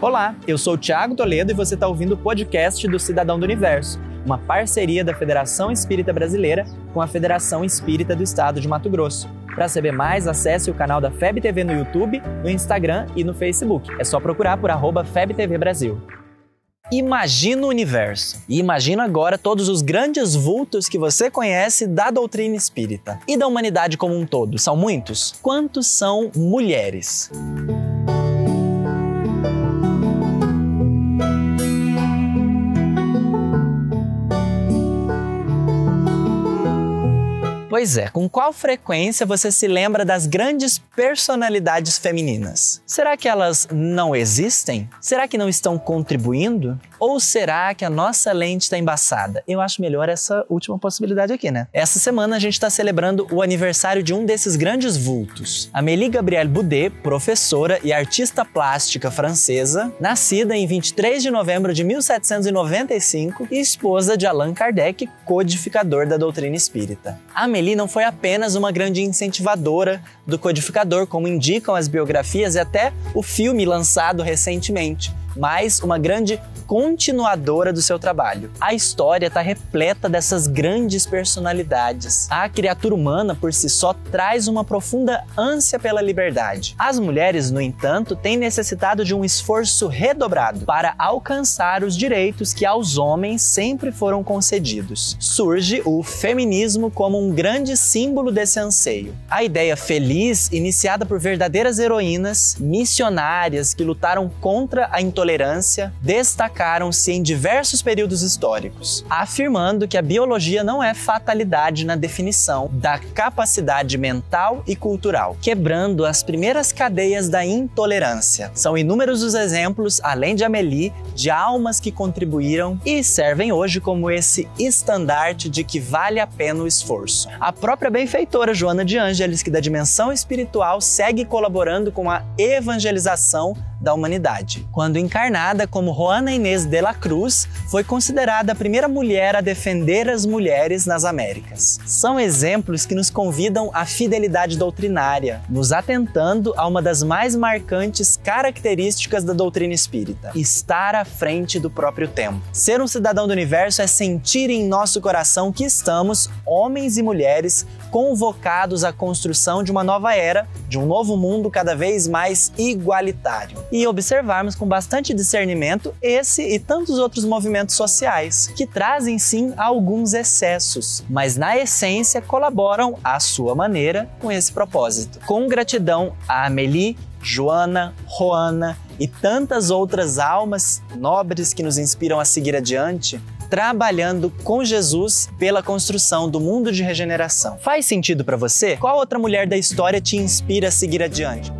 Olá, eu sou o Thiago Toledo e você está ouvindo o podcast do Cidadão do Universo, uma parceria da Federação Espírita Brasileira com a Federação Espírita do Estado de Mato Grosso. Para saber mais, acesse o canal da FEB TV no YouTube, no Instagram e no Facebook. É só procurar por arroba FebTV Brasil. Imagina o universo. E imagina agora todos os grandes vultos que você conhece da doutrina espírita. E da humanidade como um todo. São muitos? Quantos são mulheres? Pois é, com qual frequência você se lembra das grandes personalidades femininas? Será que elas não existem? Será que não estão contribuindo? Ou será que a nossa lente está embaçada? Eu acho melhor essa última possibilidade aqui, né? Essa semana a gente está celebrando o aniversário de um desses grandes vultos. Amélie Gabrielle Boudet, professora e artista plástica francesa, nascida em 23 de novembro de 1795 e esposa de Allan Kardec, codificador da doutrina espírita. Amélie não foi apenas uma grande incentivadora do codificador, como indicam as biografias e até o filme lançado recentemente mas uma grande continuadora do seu trabalho. A história está repleta dessas grandes personalidades. A criatura humana por si só traz uma profunda ânsia pela liberdade. As mulheres, no entanto, têm necessitado de um esforço redobrado para alcançar os direitos que aos homens sempre foram concedidos. Surge o feminismo como um grande símbolo desse anseio. A ideia feliz, iniciada por verdadeiras heroínas, missionárias que lutaram contra a intolerância intolerância destacaram-se em diversos períodos históricos, afirmando que a biologia não é fatalidade na definição da capacidade mental e cultural, quebrando as primeiras cadeias da intolerância. São inúmeros os exemplos, além de Amélie, de almas que contribuíram e servem hoje como esse estandarte de que vale a pena o esforço. A própria benfeitora Joana de Ângeles, que da dimensão espiritual segue colaborando com a evangelização da humanidade. Quando encarnada como Juana Inês de la Cruz, foi considerada a primeira mulher a defender as mulheres nas Américas. São exemplos que nos convidam à fidelidade doutrinária, nos atentando a uma das mais marcantes características da doutrina espírita: estar à frente do próprio tempo. Ser um cidadão do universo é sentir em nosso coração que estamos, homens e mulheres, convocados à construção de uma nova era, de um novo mundo cada vez mais igualitário e observarmos com bastante discernimento esse e tantos outros movimentos sociais, que trazem sim alguns excessos, mas na essência colaboram à sua maneira com esse propósito. Com gratidão a Amélie, Joana, Joana e tantas outras almas nobres que nos inspiram a seguir adiante, trabalhando com Jesus pela construção do mundo de regeneração. Faz sentido para você? Qual outra mulher da história te inspira a seguir adiante?